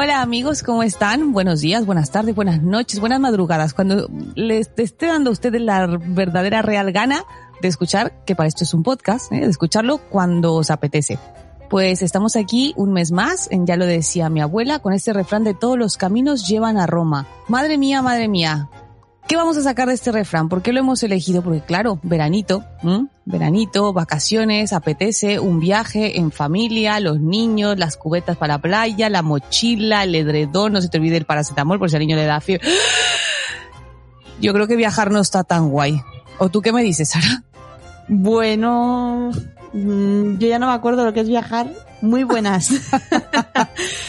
Hola amigos, ¿cómo están? Buenos días, buenas tardes, buenas noches, buenas madrugadas. Cuando les esté dando a ustedes la verdadera real gana de escuchar, que para esto es un podcast, ¿eh? de escucharlo cuando os apetece. Pues estamos aquí un mes más, en ya lo decía mi abuela, con este refrán de todos los caminos llevan a Roma. Madre mía, madre mía, ¿Qué vamos a sacar de este refrán? ¿Por qué lo hemos elegido? Porque claro, veranito, veranito, vacaciones, apetece, un viaje en familia, los niños, las cubetas para la playa, la mochila, el edredón, no se te olvide el paracetamol por si al niño le da fiebre. Yo creo que viajar no está tan guay. ¿O tú qué me dices, Sara? Bueno, mm, yo ya no me acuerdo lo que es viajar. Muy buenas.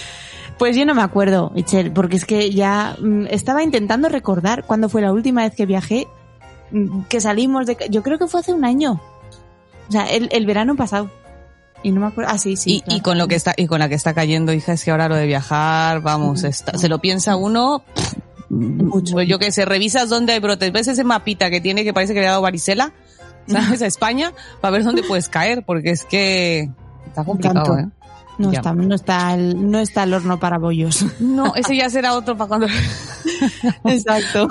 Pues yo no me acuerdo, Michelle, porque es que ya mm, estaba intentando recordar cuándo fue la última vez que viajé, mm, que salimos de... Yo creo que fue hace un año. O sea, el, verano pasado. Y no me acuerdo. Ah, sí, sí. Y, con lo que está, y con la que está cayendo, hija, es que ahora lo de viajar, vamos, se lo piensa uno. Mucho. Pues yo que sé, revisas dónde hay brotes. ¿Ves ese mapita que tiene que parece que le ha dado varicela? ¿Sabes? A España, para ver dónde puedes caer, porque es que está complicado, ¿eh? No está, no está, el, no está el horno para bollos. No, ese ya será otro para cuando. Exacto.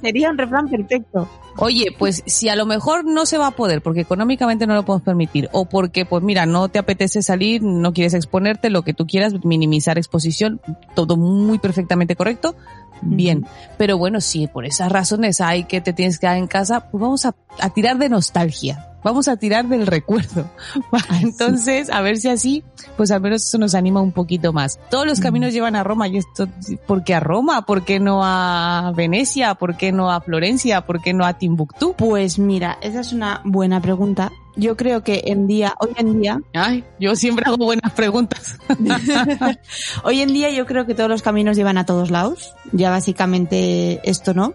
Sería un refrán perfecto. Oye, pues si a lo mejor no se va a poder porque económicamente no lo podemos permitir o porque, pues mira, no te apetece salir, no quieres exponerte, lo que tú quieras, minimizar exposición, todo muy perfectamente correcto, bien. Pero bueno, si por esas razones hay que te tienes que quedar en casa, pues vamos a, a tirar de nostalgia vamos a tirar del recuerdo. Entonces, a ver si así, pues al menos eso nos anima un poquito más. Todos los caminos llevan a Roma y esto, ¿por qué a Roma? ¿Por qué no a Venecia? ¿Por qué no a Florencia? ¿Por qué no a Timbuktu? Pues mira, esa es una buena pregunta. Yo creo que en día, hoy en día. Ay, yo siempre hago buenas preguntas. hoy en día yo creo que todos los caminos llevan a todos lados. Ya básicamente esto no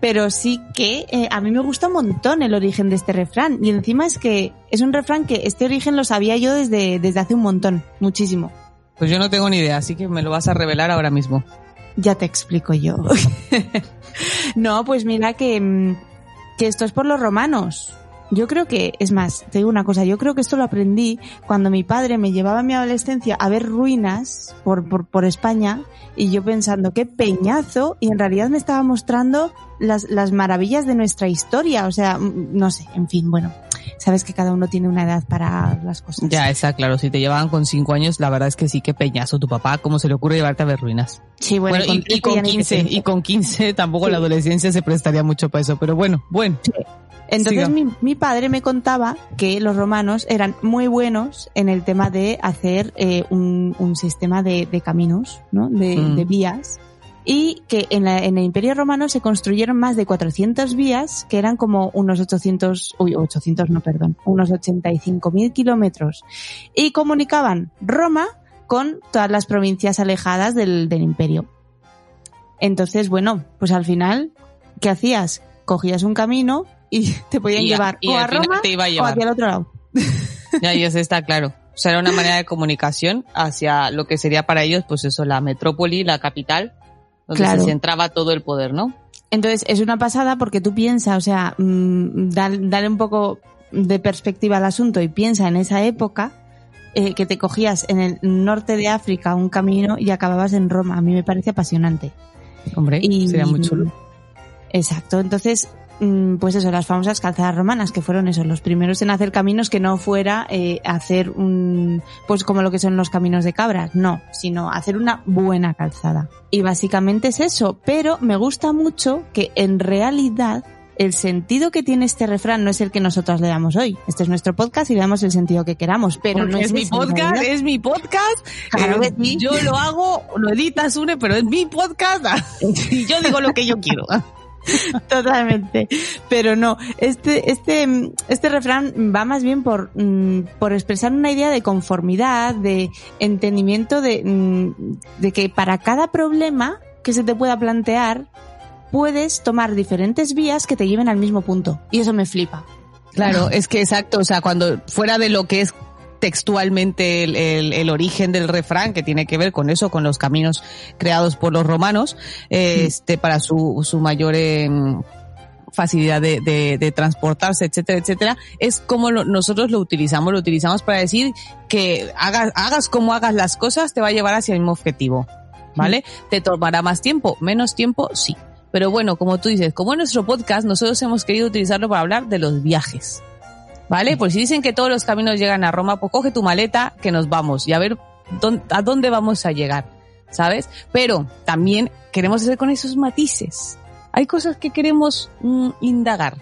pero sí que eh, a mí me gusta un montón el origen de este refrán. Y encima es que es un refrán que este origen lo sabía yo desde, desde hace un montón, muchísimo. Pues yo no tengo ni idea, así que me lo vas a revelar ahora mismo. Ya te explico yo. no, pues mira que, mm, que esto es por los romanos. Yo creo que, es más, te digo una cosa, yo creo que esto lo aprendí cuando mi padre me llevaba en mi adolescencia a ver ruinas por, por, por España y yo pensando, qué peñazo, y en realidad me estaba mostrando las, las maravillas de nuestra historia, o sea, no sé, en fin, bueno, sabes que cada uno tiene una edad para las cosas. Ya, está claro, si te llevaban con cinco años, la verdad es que sí, qué peñazo tu papá, ¿cómo se le ocurre llevarte a ver ruinas? Sí, bueno, y, con 15, y con 15 tampoco la adolescencia se prestaría mucho para eso, pero bueno, bueno. Entonces mi, mi, padre me contaba que los romanos eran muy buenos en el tema de hacer eh, un, un, sistema de, de caminos, ¿no? De, mm. de, vías. Y que en, la, en el Imperio Romano se construyeron más de 400 vías, que eran como unos 800, uy, 800 no, perdón, unos 85.000 kilómetros. Y comunicaban Roma con todas las provincias alejadas del, del imperio. Entonces, bueno, pues al final, ¿qué hacías? Cogías un camino y te podían llevar o a Roma o hacia el otro lado. Ya, y eso está claro. O sea, era una manera de comunicación hacia lo que sería para ellos, pues eso, la metrópoli, la capital, donde se centraba todo el poder, ¿no? Entonces, es una pasada porque tú piensas, o sea, mmm, dale un poco de perspectiva al asunto y piensa en esa época eh, que te cogías en el norte de África un camino y acababas en Roma. A mí me parece apasionante. Hombre, y, sería muy chulo. Exacto. Entonces, mm, pues eso, las famosas calzadas romanas, que fueron esos, los primeros en hacer caminos que no fuera eh, hacer un, pues como lo que son los caminos de cabras, no, sino hacer una buena calzada. Y básicamente es eso, pero me gusta mucho que en realidad el sentido que tiene este refrán no es el que nosotros le damos hoy. Este es nuestro podcast y le damos el sentido que queramos, pero Porque no es, es, mi podcast, es mi podcast. Claro eh. Yo lo hago, lo editas, une, pero es mi podcast y yo digo lo que yo quiero. Totalmente. Pero no, este, este, este refrán va más bien por, mm, por expresar una idea de conformidad, de entendimiento de, mm, de que para cada problema que se te pueda plantear, puedes tomar diferentes vías que te lleven al mismo punto. Y eso me flipa. Claro, es que exacto, o sea, cuando fuera de lo que es textualmente el, el- el origen del refrán, que tiene que ver con eso, con los caminos creados por los romanos, eh, este, para su, su mayor em, facilidad de, de- de transportarse, etcétera, etcétera, es como lo- nosotros lo utilizamos, lo utilizamos para decir que hagas, hagas como hagas las cosas, te va a llevar hacia el mismo objetivo, ¿vale? ¿Te tomará más tiempo? ¿Menos tiempo? Sí. Pero bueno, como tú dices, como en nuestro podcast, nosotros hemos querido utilizarlo para hablar de los viajes. ¿Vale? Pues si dicen que todos los caminos llegan a Roma, pues coge tu maleta que nos vamos y a ver dónde- a dónde vamos a llegar, ¿sabes? Pero también queremos hacer con esos matices. Hay cosas que queremos mm, indagar,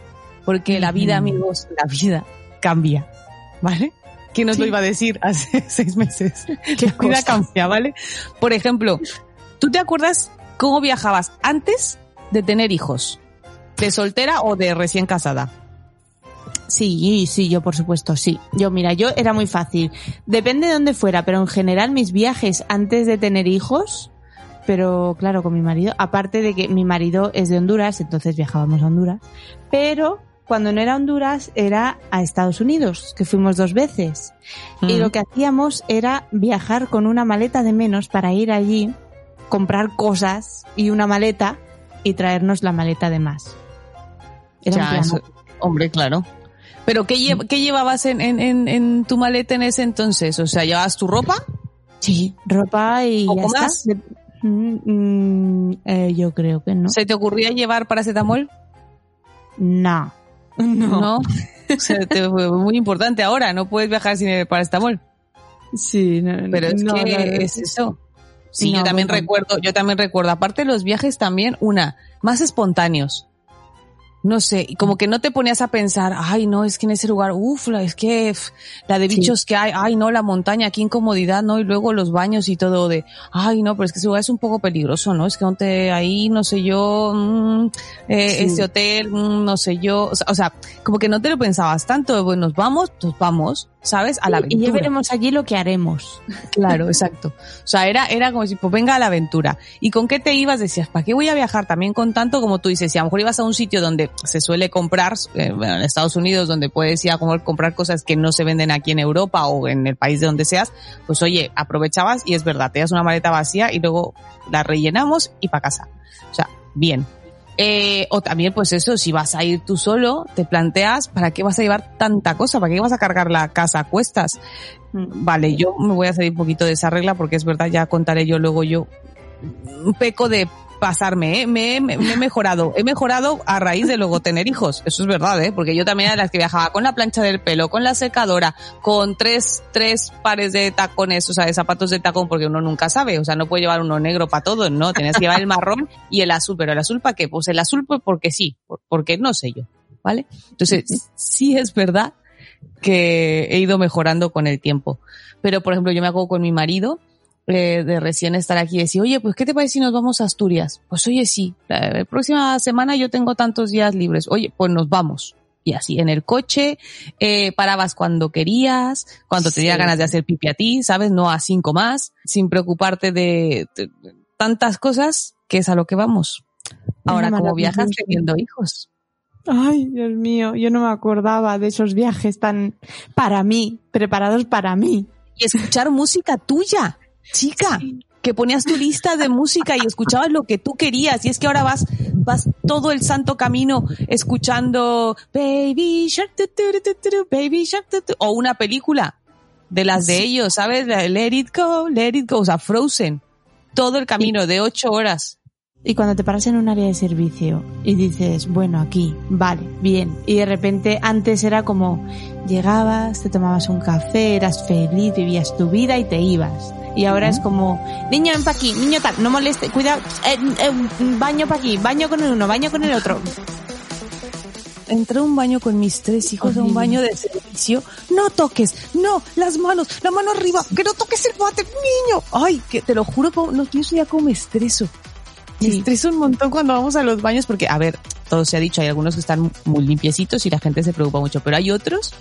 porque la vida, amigos, la vida cambia, ¿vale? ¿Quién nos lo iba a decir hace seis meses? ¿Qué La vida cambia, ¿vale? Por ejemplo, ¿tú te acuerdas cómo viajabas antes de tener hijos? ¿De soltera o de recién casada? Sí, sí, yo por supuesto, sí. Yo, mira, yo era muy fácil. Depende de dónde fuera, pero en general mis viajes antes de tener hijos, pero claro, con mi marido, aparte de que mi marido es de Honduras, entonces viajábamos a Honduras, pero cuando no era Honduras era a Estados Unidos, que fuimos dos veces. Y Mm. lo que hacíamos era viajar con una maleta de menos para ir allí, comprar cosas y una maleta y traernos la maleta de más. Era un Ya, plan eso- hombre, claro. Pero ¿qué, lle- qué llevabas en, en, en, en tu maleta en ese entonces? O sea, ¿llevabas tu ropa? Sí, ropa y ¿Poco ya más? está. Mm, mm, eh, yo creo que no. ¿Se te ocurría llevar paracetamol? No. No. O sea, te- fue muy importante ahora, no puedes viajar sin el paracetamol. Sí, no, Pero es no, que es eso. Sí, No, yo también recuerdo, yo también recuerdo, aparte de los viajes también, una, más espontáneos. No sé, y como que no te ponías a pensar, ay no, es que en ese lugar, uff, es que la de Sí. bichos que hay, ay no, la montaña, qué incomodidad, ¿no? Y luego los baños y todo de, ay no, pero es que ese lugar es un poco peligroso, ¿no? Es que donde ahí, no sé yo, mm, eh, Sí. este hotel, mm, no sé yo, o sea, o sea, como que no te lo pensabas tanto, bueno, nos vamos, pues vamos, ¿sabes? A la y ya aventura. veremos allí lo que haremos. Claro, exacto. O sea, era, era como si, pues venga a la aventura. ¿Y con qué te ibas? Decías, ¿para qué voy a viajar también con tanto como tú dices? Si a lo mejor ibas a un sitio donde se suele comprar, eh, bueno, en Estados Unidos, donde puedes ir a comprar cosas que no se venden aquí en Europa o en el país de donde seas, pues oye, aprovechabas y es verdad, te das una maleta vacía y luego la rellenamos y para casa. O sea, bien. Eh, o también, pues eso, si vas a ir tú solo, te planteas, ¿para qué vas a llevar tanta cosa? ¿Para qué vas a cargar la casa a cuestas? Mm. Vale, yo me voy a salir un poquito de esa regla porque es verdad, ya contaré yo luego yo un peco de pasarme, ¿eh? me, me- me he mejorado, he mejorado a raíz de luego tener hijos, eso es verdad, ¿eh? porque yo también era de las que viajaba con la plancha del pelo, con la secadora, con tres, tres pares de tacones, o sea, de zapatos de tacón, porque uno nunca sabe, o sea, no puede llevar uno negro para todo, no, tenías que llevar el marrón y el azul, pero el azul para qué, pues el azul pues porque sí, por- porque no sé yo, ¿vale? Entonces, sí es verdad que he ido mejorando con el tiempo. Pero, por ejemplo, yo me hago con mi marido, eh, de recién estar aquí y decir, oye, pues, ¿qué te parece si nos vamos a Asturias? Pues, oye, sí, la, la próxima semana yo tengo tantos días libres. Oye, pues nos vamos. Y así, en el coche, eh, parabas cuando querías, cuando Sí. ganas de hacer pipi a ti, ¿sabes? No a cinco más, sin preocuparte de, de- tantas cosas, que es a lo que vamos. Ahora, como viajas teniendo hijos. Ay, Dios mío, yo no me acordaba de esos viajes tan para mí, preparados para mí. y escuchar música tuya, chica. Que ponías tu lista de música y escuchabas lo que tú querías. Y es que ahora vas, vas todo el santo camino escuchando Baby Shark, tu, tu, tu, tu, tu, Baby Shark, o una película de las de ellos, ¿sabes? Let It Go, Let It Go, o sea, Frozen. Todo el camino de ocho horas. Y cuando te paras en un área de servicio y dices, bueno, aquí, vale, bien, y de repente antes era como llegabas, te tomabas un café, eras feliz, vivías tu vida y te ibas. Y ahora es como, niño, ven pa' aquí, niño tal, no moleste, cuidado, eh, eh, baño pa' aquí, baño con el uno, baño con el otro. Entré a un baño con mis tres hijos a un baño de servicio. No toques, no, las manos, la mano arriba, que no toques el váter, niño. Ay, que te lo juro, no, yo ya como me estreso. Me Sí. estreso un montón cuando vamos a los baños porque, a ver, todo se ha dicho, hay algunos que están muy limpiecitos y la gente se preocupa mucho, pero hay otros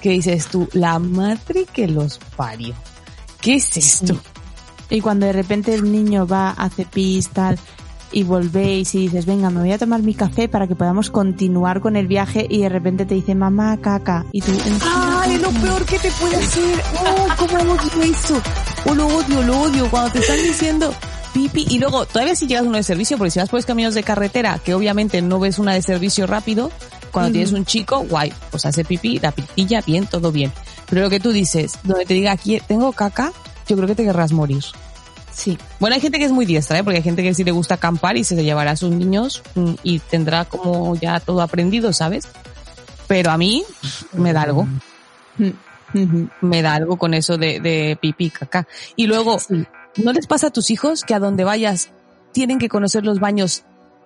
que dices tú, la madre que los parió. ¿Qué es esto? Y cuando de repente el niño va, hace pis, tal, y volvéis y dices, venga, me voy a tomar mi café para que podamos continuar con el viaje y de repente te dice, mamá, caca. Y tú, ¡Ay, lo peor que te puede hacer! ¡Oh, cómo odio eso! ¡Oh, lo odio, lo odio! Cuando te están diciendo pipi y luego todavía si llegas a uno de servicio, porque si vas por los caminos de carretera, que obviamente no ves una de servicio rápido, cuando tienes un chico, guay, pues hace pipí, la pipilla, bien, todo bien. Pero lo que tú dices, donde te diga aquí tengo caca, yo creo que te querrás morir. sí, Bueno, hay gente que es muy diestra, ¿eh? porque hay gente que sí le gusta acampar y se le llevará a sus niños mm, y tendrá como ya todo aprendido, ¿sabes? Pero a mí me da algo, Ujú. me da algo con eso de, de pipí, caca. Y luego, Sí. ¿No les pasa a tus hijos que a donde vayas tienen que conocer los baños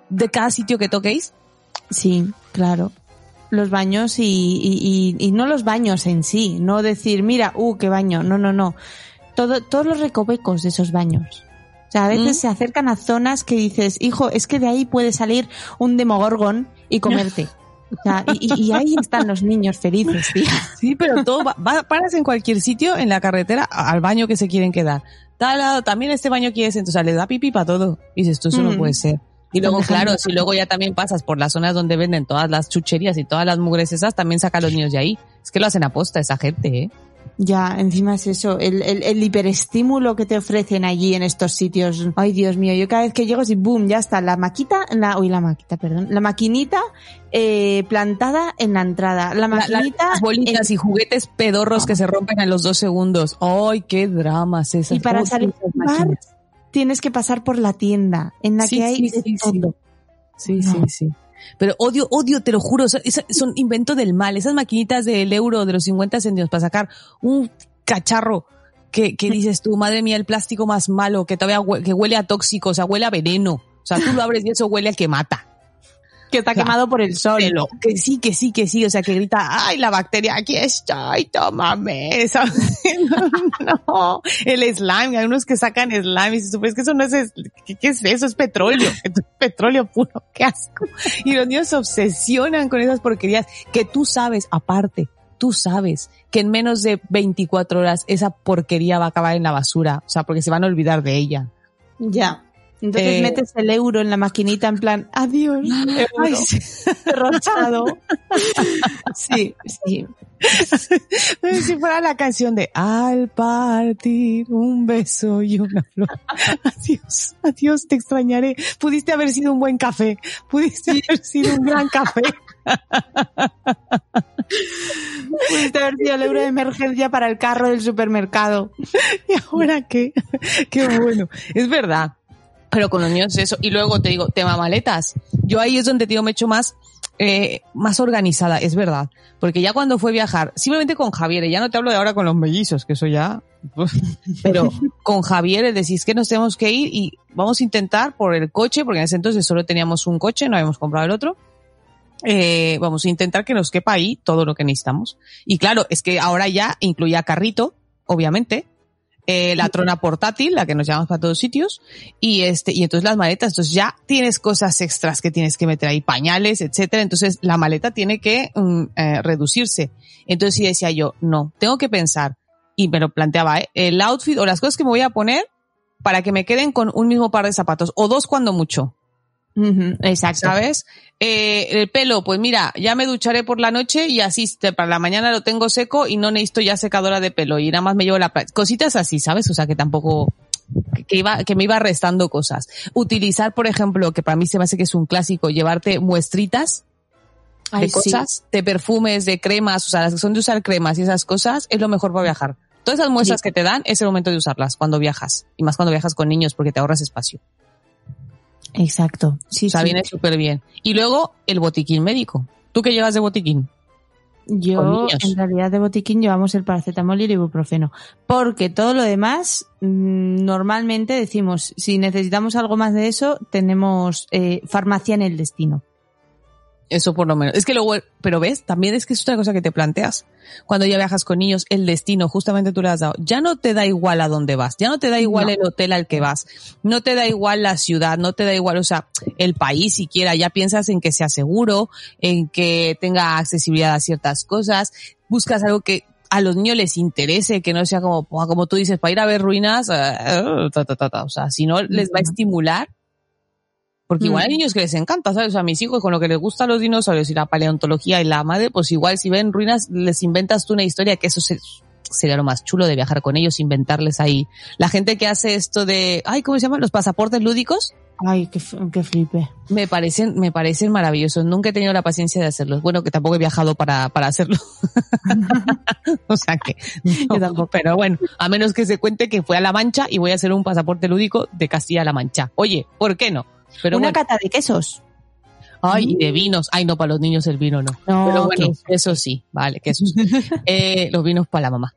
de cada sitio que toquéis? Sí, claro. Los baños y, y, y, y no los baños en sí, no decir, mira, uh, qué baño, no, no, no. Todo, todos los recovecos de esos baños. O sea, a veces ¿Mm? se acercan a zonas que dices, hijo, es que de ahí puede salir un demogorgon y comerte. O sea, y, ahí están los niños felices. Sí, pero todo va, va- paras en cualquier sitio en la carretera al baño que se quieren quedar. Tal lado, también este baño quieres, entonces le da pipí para todo. Y dices, esto eso no puede ser. Y luego, claro, si luego ya también pasas por las zonas donde venden todas las chucherías y todas las mugres esas, también saca a los niños de ahí. Es que lo hacen aposta esa gente, ¿eh? Ya, encima es eso, el, el, el hiperestímulo que te ofrecen allí en estos sitios. Ay, Dios mío, yo cada vez que llego y boom, ya está la maquita, la, uy, la maquita, perdón, la maquinita eh, plantada en la entrada. La La- la- maquinita las bolitas en- y juguetes pedorros que se rompen a los dos segundos. ¡Ay, qué dramas esas! y para ¿Cómo salir tienes que pasar por la tienda en la Sí, que hay sí, de sí, sí. todo. Sí, No. sí, sí. Pero odio, odio, te lo juro, son, son invento del mal. Esas maquinitas del euro de los 50 céntimos para sacar un cacharro que, que dices tú, madre mía, el plástico más malo, que todavía que huele a tóxico, o sea, huele a veneno. O sea, tú lo abres y eso huele a que mata. Que está Claro. quemado por el sol. Pero que sí, que sí, que sí, o sea, que grita, ay, la bacteria, aquí estoy, tómame, ¿sabes? no, el slime, hay unos que sacan slime y tú, pues que eso no es, es- ¿qué, qué es eso? Es petróleo, es petróleo puro, qué asco. Y los niños se obsesionan con esas porquerías que tú sabes, aparte, tú sabes que en menos de 24 horas esa porquería va a acabar en la basura, o sea, porque se van a olvidar de ella. Ya. Entonces Eh, metes el euro en la maquinita en plan, adiós, Ay, euro sí. derrochado. sí, sí. si fuera la canción de Al partir un beso y una flor. Adiós, adiós, te extrañaré. Pudiste haber sido un buen café. Pudiste haber sido un gran café. Pudiste haber sido el euro de emergencia para el carro del supermercado. ¿Y ahora qué? Qué bueno. Es verdad. Pero con los niños eso. Y luego te digo, tema maletas. Yo ahí es donde, tío, me he hecho más, eh, más organizada, es verdad. Porque ya cuando fue viajar, simplemente con Javier, y ya no te hablo de ahora con los mellizos, que eso ya, pero con Javier, es que nos tenemos que ir y vamos a intentar por el coche, porque en ese entonces solo teníamos un coche, no habíamos comprado el otro. Eh, vamos a intentar que nos quepa ahí todo lo que necesitamos. Y claro, es que ahora ya incluía carrito, obviamente, eh, la trona portátil, la que nos llevamos para todos sitios, y este, y entonces las maletas, entonces ya tienes cosas extras que tienes que meter ahí, pañales, etcétera, entonces la maleta tiene que mm, eh, reducirse. Entonces sí decía yo, no, tengo que pensar, y me lo planteaba, ¿eh? el outfit o las cosas que me voy a poner para que me queden con un mismo par de zapatos, o dos cuando mucho. Exacto. ¿sabes? Eh, el pelo, pues mira, ya me ducharé por la noche y así te- para la mañana lo tengo seco y no necesito ya secadora de pelo y nada más me llevo la cositas así, ¿sabes? O sea que tampoco que- iba que me iba restando cosas. Utilizar, por ejemplo, que para mí se me hace que es un clásico, llevarte muestritas de Ay, sí. cosas, de perfumes, de cremas, o sea, las que son de usar cremas y esas cosas, es lo mejor para viajar. Todas esas muestras Sí. que te dan es el momento de usarlas cuando viajas y más cuando viajas con niños porque te ahorras espacio. Exacto. Sí, o sea, sí. viene súper bien. Y luego el botiquín médico. ¿Tú qué llevas de botiquín? Yo, en realidad, de botiquín llevamos el paracetamol y el ibuprofeno. Porque todo lo demás, mm, normalmente decimos, si necesitamos algo más de eso, tenemos eh, farmacia en el destino. Eso por lo menos. Es que luego, pero ves, también es que es otra cosa que te planteas. Cuando ya viajas con niños, el destino, justamente tú le has dado. Ya no te da igual a dónde vas, ya no te da igual No. el hotel al que vas, no te da igual la ciudad, no te da igual, o sea, el país siquiera. Ya piensas en que sea seguro, en que tenga accesibilidad a ciertas cosas, buscas algo que a los niños les interese, que no sea como, "Buah, como tú dices, para ir a ver ruinas, eh, ta, ta, ta, ta". o sea, si no les va a estimular, porque igual hay Mm. niños que les encanta, ¿sabes? O sea, a mis hijos con lo que les gustan los dinosaurios y la paleontología y la madre, pues igual si ven ruinas, les inventas tú una historia que eso se- sería lo más chulo de viajar con ellos, inventarles ahí. La gente que hace esto de, ay, ¿cómo se llaman? Los pasaportes lúdicos, Ay, qué, qué flipe. me parecen, me parecen maravillosos. Nunca he tenido la paciencia de hacerlos. Bueno, que tampoco he viajado para, para hacerlo. o sea que, no, tampoco. pero bueno, a menos que se cuente que fue a La Mancha y voy a hacer un pasaporte lúdico de Castilla-La Mancha. Oye, ¿por qué no? Pero Una bueno. cata de quesos. Ay, y de vinos. Ay, no, para los niños el vino no. No, Pero bueno, eso sí, vale, que eso sí. Eh, los vinos para la mamá.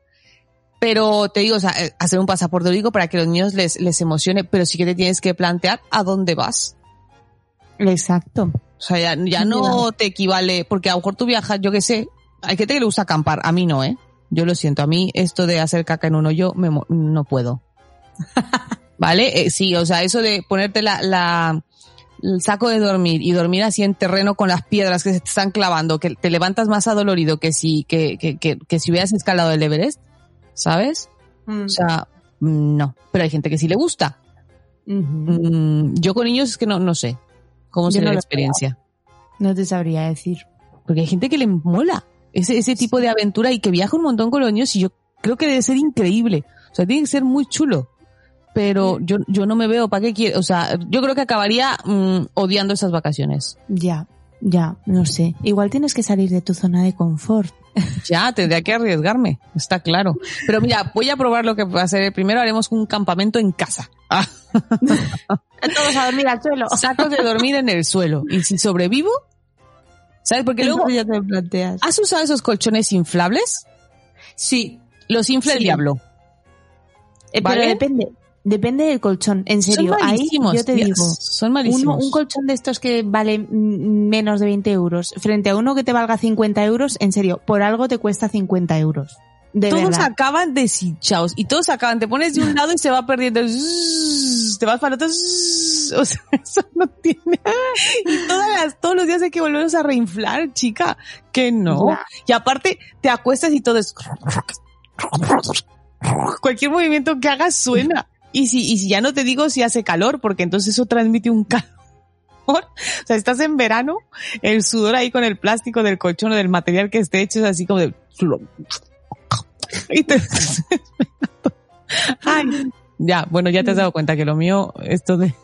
Pero te digo, o sea, eh, hacer un pasaporte digo para que los niños les, les emocione, pero sí que te tienes que plantear a dónde vas. Exacto. O sea, ya, ya no te equivale, porque a lo mejor tú viajas, yo qué sé, hay gente que le gusta acampar, a mí no, ¿eh? Yo lo siento, a mí esto de hacer caca en un hoyo me, no puedo. ¿Vale? Eh, sí, o sea, eso de ponerte la, la, el saco de dormir y dormir así en terreno con las piedras que se te están clavando, que te levantas más adolorido que si, que, que, que, que si hubieras escalado el Everest, ¿sabes? Mm. O sea, no. Pero hay gente que sí le gusta. Mm, yo con niños es que no, no sé cómo no la experiencia. No te sabría decir. Porque hay gente que le mola ese, ese tipo de aventura y que viaja un montón con los niños y yo creo que debe ser increíble. O sea, tiene que ser muy chulo. Pero yo, yo no me veo, ¿para qué quiero? O sea, yo creo que acabaría mm, odiando esas vacaciones. Ya, ya, no sé. Igual tienes que salir de tu zona de confort. Ya, tendría que arriesgarme, está claro. Pero mira, voy a probar lo que va a hacer. Primero haremos un campamento en casa. Ah, Todos a dormir al suelo. sacos de dormir en el suelo. Y si sobrevivo, ¿sabes? Porque luego, ya te planteas. ¿has usado esos colchones inflables? Sí, Los infla el diablo. eh, ¿Vale? pero depende. Depende del colchón. En serio, Son ahí yo te digo. Son malísimos. un colchón de estos que vale menos de 20 euros frente a uno que te valga 50 euros, en serio, por algo te cuesta 50 euros. De todos verdad. acaban deshinchados y todos acaban, te pones de un lado y se va perdiendo, te vas para el otro, o sea, eso no tiene, y todas las, todos los días hay que volverlos a reinflar, chica, que no, y aparte te acuestas y todo es, cualquier movimiento que hagas suena, y si, y si ya no te digo si hace calor, porque entonces eso transmite un calor, o sea, estás en verano, el sudor ahí con el plástico del colchón o del material que esté hecho es así como de, y te Ay. Ya, bueno, ya te has dado cuenta que lo mío, esto de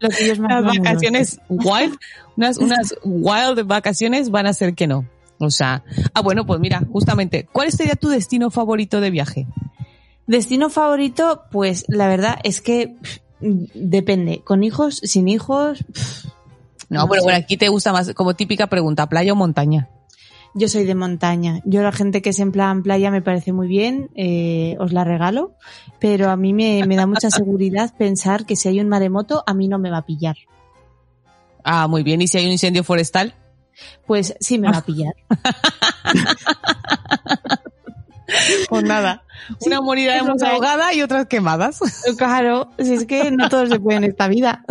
Lo más las vacaciones wild, unas, unas wild vacaciones van a ser que no. O sea, ah, bueno, pues mira, justamente, ¿cuál sería tu destino favorito de viaje? Destino favorito, pues la verdad es que pff, depende. Con hijos, sin hijos, pff, No, No pero sé. bueno, aquí te gusta más, como típica pregunta, playa o montaña. yo soy de montaña. Yo la gente que es en plan playa me parece muy bien, eh, os la regalo, pero a mí me, me da mucha seguridad pensar que si hay un maremoto, a mí no me va a pillar. Ah, muy bien, ¿y si hay un incendio forestal? Pues sí me va a pillar. Pues nada, una moriremos es lo que hay. ahogada y otras quemadas. Claro, si es que no todo se puede en esta vida.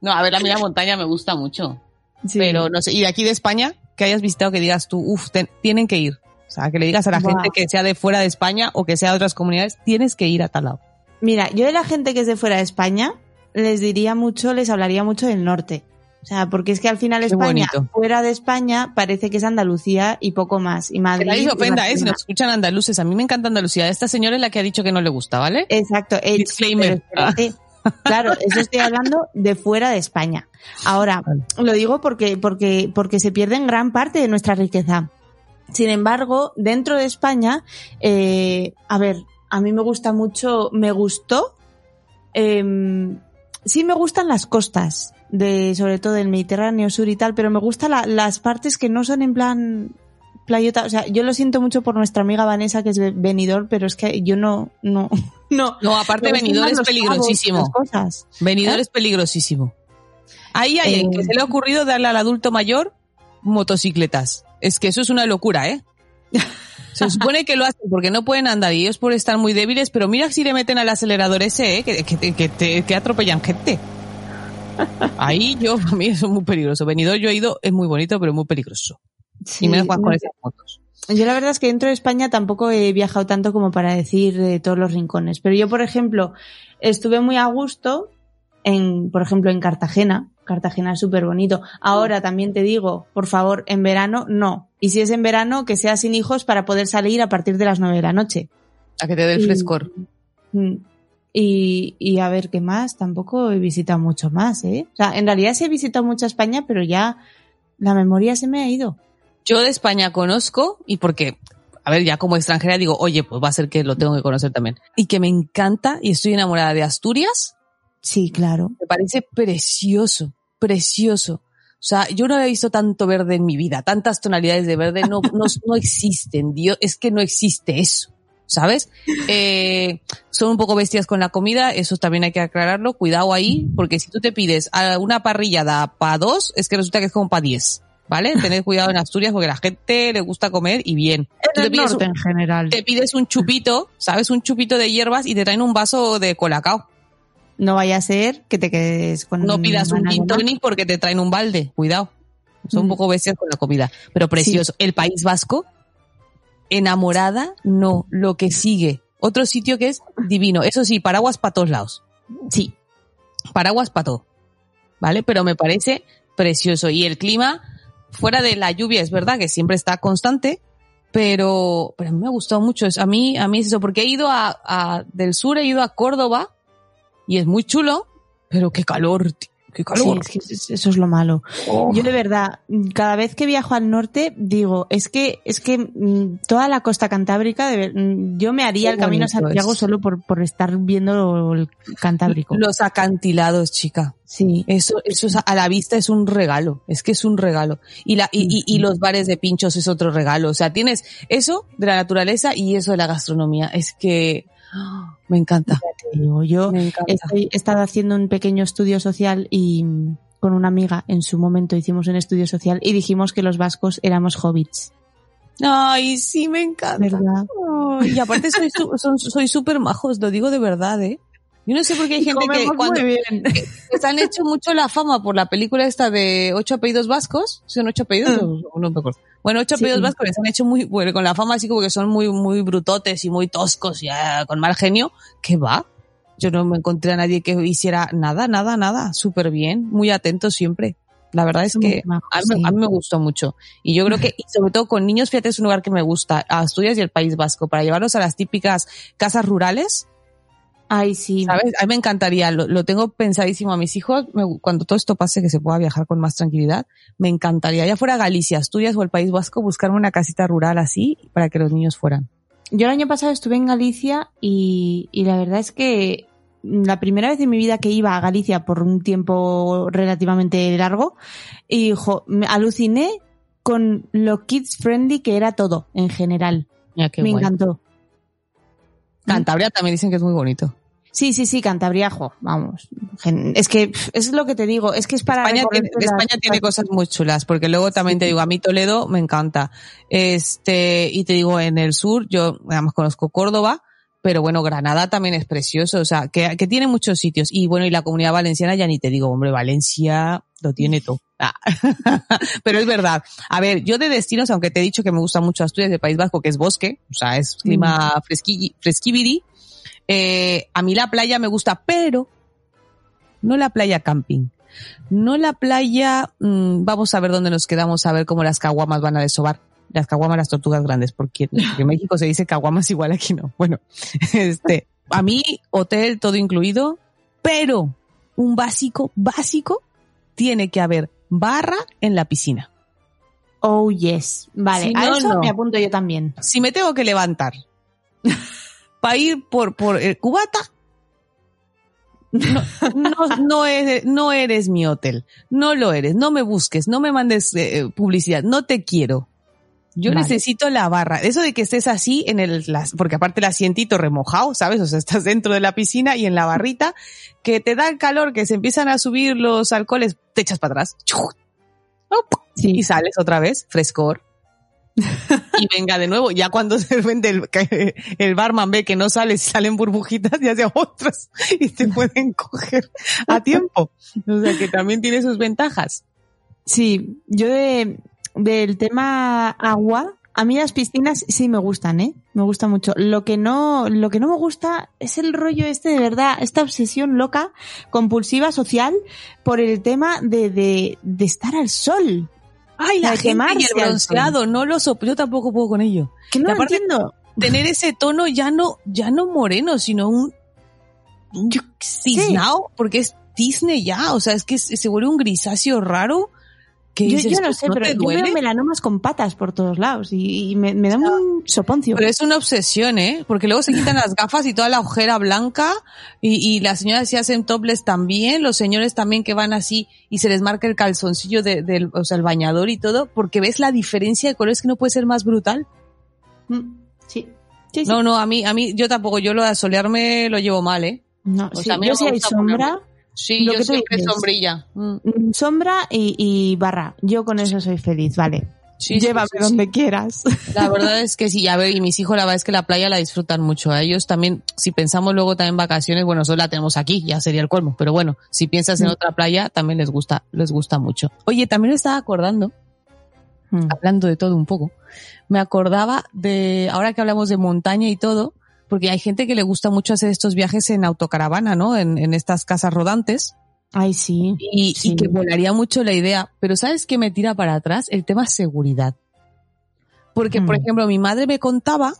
No, a ver, a mí la montaña me gusta mucho. Sí. Pero no sé, y de aquí de España, que hayas visitado que digas tú, uff, tienen que ir. O sea, que le digas a la gente que sea de fuera de España o que sea de otras comunidades, tienes que ir a tal lado. Mira, yo de la gente que es de fuera de España, les diría mucho, les hablaría mucho del norte. O sea, porque es que al final Qué España, bonito. fuera de España, parece que es Andalucía y poco más. Y Madrid. Y ofenda, ¿eh? Si nos escuchan andaluces. A mí me encanta Andalucía. Esta señora es la que ha dicho que no le gusta, ¿vale? Exacto. eh, Disclaimer. pero espérate. Claro, eso estoy hablando de fuera de España. Ahora, lo digo porque, porque, porque se pierde en gran parte de nuestra riqueza. Sin embargo, dentro de España, eh, a ver, a mí me gusta mucho, me gustó em, sí me gustan las costas, de sobre todo del Mediterráneo Sur y tal, pero me gustan la- las partes que no son en plan playota. O sea, yo lo siento mucho por nuestra amiga Vanessa, que es de Benidorm, pero es que yo no, no, no. No, aparte más es peligrosísimo. cosas. Venidor ¿Eh? es peligrosísimo. Ahí hay en Eh. que se le ha ocurrido darle al adulto mayor motocicletas. Es que eso es una locura, ¿eh? Se supone que lo hacen porque no pueden andar y ellos por estar muy débiles, pero mira si le meten al acelerador ese, ¿eh? que, que, que atropellan gente. Ahí yo, a mí eso es muy peligroso. Venidor yo he ido, es muy bonito, pero muy peligroso. Sí, y menos cuando con esas motos. Yo la verdad es que dentro de España tampoco he viajado tanto como para decir eh, todos los rincones. Pero yo, por ejemplo, estuve muy a gusto en, por ejemplo, en Cartagena. Cartagena es súper bonito. Ahora también te digo, por favor, en verano, no. Y si es en verano, que sea sin hijos para poder salir a partir de las nueve de la noche. A que te dé el frescor. Mm. Y, y a ver qué más, tampoco he visitado mucho más, ¿eh? O sea, en realidad sí he visitado mucha España, pero ya la memoria se me ha ido. Yo de España conozco y porque, a ver, ya como extranjera digo, oye, pues va a ser que lo tengo que conocer también. Y que me encanta y estoy enamorada de Asturias. Sí, claro. Me parece precioso, precioso. O sea, yo no había visto tanto verde en mi vida, tantas tonalidades de verde no, no, no existen, Dios, es que no existe eso, ¿sabes? Eh, son un poco bestias con la comida, eso también hay que aclararlo, cuidado ahí, porque si tú te pides a una parrillada para dos, es que resulta que es como para diez, ¿vale? Tened cuidado en Asturias porque a la gente le gusta comer y bien. En te el pides, norte un, en general. te pides un chupito, ¿sabes? Un chupito de hierbas y te traen un vaso de colacao. No vaya a ser que te quedes con No pidas un gin tonic porque te traen un balde. Cuidado. Son un Mm. poco bestias con la comida. Pero precioso. El País Vasco, enamorada, no. Lo que sigue. Otro sitio que es divino. Eso sí, paraguas para todos lados. Sí. Paraguas para todo. ¿Vale? Pero me parece precioso. Y el clima, fuera de la lluvia, es verdad que siempre está constante. Pero, pero a mí me ha gustado mucho. eso. A mí, a mí es eso. Porque he ido a, a- del sur, he ido a Córdoba. Y es muy chulo. Pero qué calor, tío, Qué Sí, es que es- eso es lo malo. Yo de verdad, cada vez que viajo al norte, digo, es que, es que mm, toda la costa cantábrica, de mm, yo me haría Qué el camino a Santiago es. solo por, por estar viendo el Cantábrico. Los acantilados, chica. Sí. Eso, eso es a la vista es un regalo. Es que es un regalo. Y la, y, y, y los bares de pinchos es otro regalo. O sea, tienes eso de la naturaleza y eso de la gastronomía. Es que me encanta. Yo Me encanta. estoy, he estado haciendo un pequeño estudio social y con una amiga en su momento hicimos un estudio social y dijimos que los vascos éramos hobbits. Ay, sí, me encanta. Y aparte soy son- soy súper majos, lo digo de verdad, ¿eh? Yo no sé por qué hay gente que cuando muy bien. les han hecho mucho la fama por la película esta de ocho apellidos vascos, son ocho apellidos, o no me acuerdo. Bueno, ocho Mm. Sí. apellidos vascos les han hecho muy, bueno, con la fama así como que son muy, muy brutotes y muy toscos y ah, con mal genio. ¿Qué va? Yo no me encontré a nadie que hiciera nada, nada, nada. Súper bien, muy atento siempre. La verdad es que a mí, a mí me gustó mucho. Y yo creo que, y sobre todo con niños, fíjate, es un lugar que me gusta, Asturias y el País Vasco, para llevarlos a las típicas casas rurales, Ay, sí. ¿sabes? A mí me encantaría, lo, lo tengo pensadísimo a mis hijos, me- cuando todo esto pase, que se pueda viajar con más tranquilidad, me encantaría, ya fuera Galicia, Asturias o el País Vasco, buscarme una casita rural así para que los niños fueran. Yo el año pasado estuve en Galicia y, y la verdad es que la primera vez en mi vida que iba a Galicia por un tiempo relativamente largo, y jo, me aluciné con lo kids friendly que era todo en general. Ya, me guay. encantó. Cantabria también dicen que es muy bonito. Sí, sí, sí, Cantabria, jo, vamos. Es que es lo que te digo, es que es para España, tiene, las- España tiene cosas muy chulas, porque luego también te digo, a mí Toledo me encanta. Este, y te digo, en el sur, yo además conozco Córdoba, pero bueno, Granada también es precioso, o sea, que, que tiene muchos sitios. Y bueno, y la comunidad valenciana ya ni te digo, hombre, Valencia lo tiene todo. Ah. pero es verdad. A ver, yo de destinos, aunque te he dicho que me gusta mucho Asturias del País Vasco, que es bosque, o sea, es clima fresqui, fresquibiri, eh, a mí la playa me gusta, pero no la playa camping. No la playa, mm, vamos a ver dónde nos quedamos, a ver cómo las caguamas van a desovar. Las caguamas, las tortugas grandes, porque, porque en México se dice caguamas igual aquí no. Bueno, este, a mí, hotel todo incluido, pero un básico, básico, tiene que haber barra en la piscina. Oh, yes. Vale, Si a no, eso no. me apunto yo también. Si me tengo que levantar para ir por, por el cubata, No, no, no eres, no eres mi hotel. No lo eres. No me busques. No me mandes eh, publicidad. No te quiero. Yo Vale. necesito la barra. Eso de que estés así en el, las, porque aparte el asientito remojado, ¿sabes? O sea, estás dentro de la piscina y en la barrita, que te da el calor, que se empiezan a subir los alcoholes, te echas para atrás. ¡Op! Y sales otra vez, frescor. y venga de nuevo. Ya cuando de repente el, el barman ve que no sales, salen burbujitas y hace otras y te pueden coger a tiempo. O sea que también tiene sus ventajas. Sí, yo de, del tema agua, a mí las piscinas sí me gustan, ¿eh? Me gusta mucho. Lo que no, lo que no me gusta es el rollo este de verdad, esta obsesión loca, compulsiva, social, por el tema de, de, de estar al sol. Ay, la De gente y el bronceado, no lo sop yo tampoco puedo con ello. Que no lo aparte- entiendo. Tener ese tono ya no, ya no moreno, sino un, un tiznao, porque es tizne ya, o sea, es que se vuelve un grisáceo raro. Yo, yo no sé, pero yo veo melanomas con patas por todos lados y, y me, me da un soponcio. Pero es una obsesión, ¿eh? Porque luego se quitan las gafas y toda la ojera blanca y, y las señoras se hacen topless también, los señores también que van así y se les marca el calzoncillo de- del, o sea, el bañador y todo, porque ves la diferencia de colores que no puede ser más brutal. Mm, Sí. Sí, sí. No, no, a mí, a mí, yo tampoco, yo lo de solearme lo llevo mal, ¿eh? No, o sí, sea, a mí yo no si hay sombra, Sí, Lo yo que siempre sombrilla. Mm. sombra y, y barra. Yo con eso soy feliz, vale. Sí, Llévame sí, sí. donde quieras. La verdad es que sí, ya ver, y mis hijos la verdad es que la playa la disfrutan mucho. A ellos también, si pensamos luego también vacaciones, bueno, solo la tenemos aquí, ya sería el colmo, pero bueno, si piensas en Mm. otra playa, también les gusta, les gusta mucho. Oye, también me estaba acordando, Mm. hablando de todo un poco, me acordaba de, ahora que hablamos de montaña y todo, porque hay gente que le gusta mucho hacer estos viajes en autocaravana, ¿no? En, en estas casas rodantes. Ay, sí. Y, Sí. y que volaría mucho la idea. Pero ¿sabes qué me tira para atrás? El tema seguridad. Porque, por Mm. ejemplo, mi madre me contaba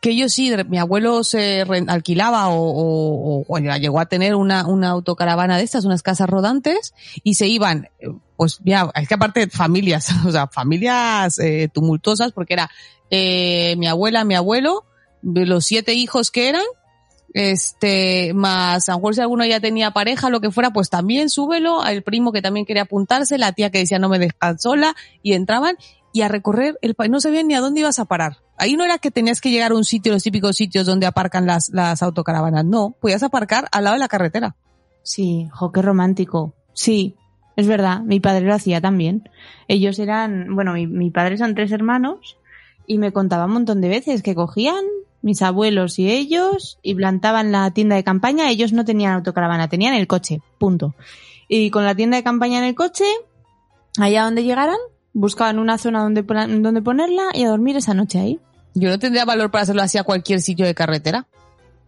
que ellos sí, mi abuelo se alquilaba o, llegó a tener una, una autocaravana de estas, unas casas rodantes, y se iban, eh, pues ya, es que aparte familias, o sea, familias eh, tumultuosas, porque era eh, mi abuela, mi abuelo, los siete hijos que eran, este, más a lo mejor si alguno ya tenía pareja, lo que fuera, pues también súbelo, al primo que también quería apuntarse, la tía que decía no me dejan sola, y entraban, y a recorrer el país, no sabían ni a dónde ibas a parar. Ahí no era que tenías que llegar a un sitio, los típicos sitios donde aparcan las, las autocaravanas, no, podías aparcar al lado de la carretera. Sí, jo, qué romántico. Sí, es verdad, mi padre lo hacía también. Ellos eran, bueno, mi, mi padre son tres hermanos y me contaba un montón de veces que cogían mis abuelos y ellos y plantaban la tienda de campaña. Ellos no tenían autocaravana, tenían el coche, punto. Y con la tienda de campaña en el coche, allá donde llegaran, buscaban una zona donde, donde ponerla y a dormir esa noche ahí. Yo no tendría valor para hacerlo así a cualquier sitio de carretera.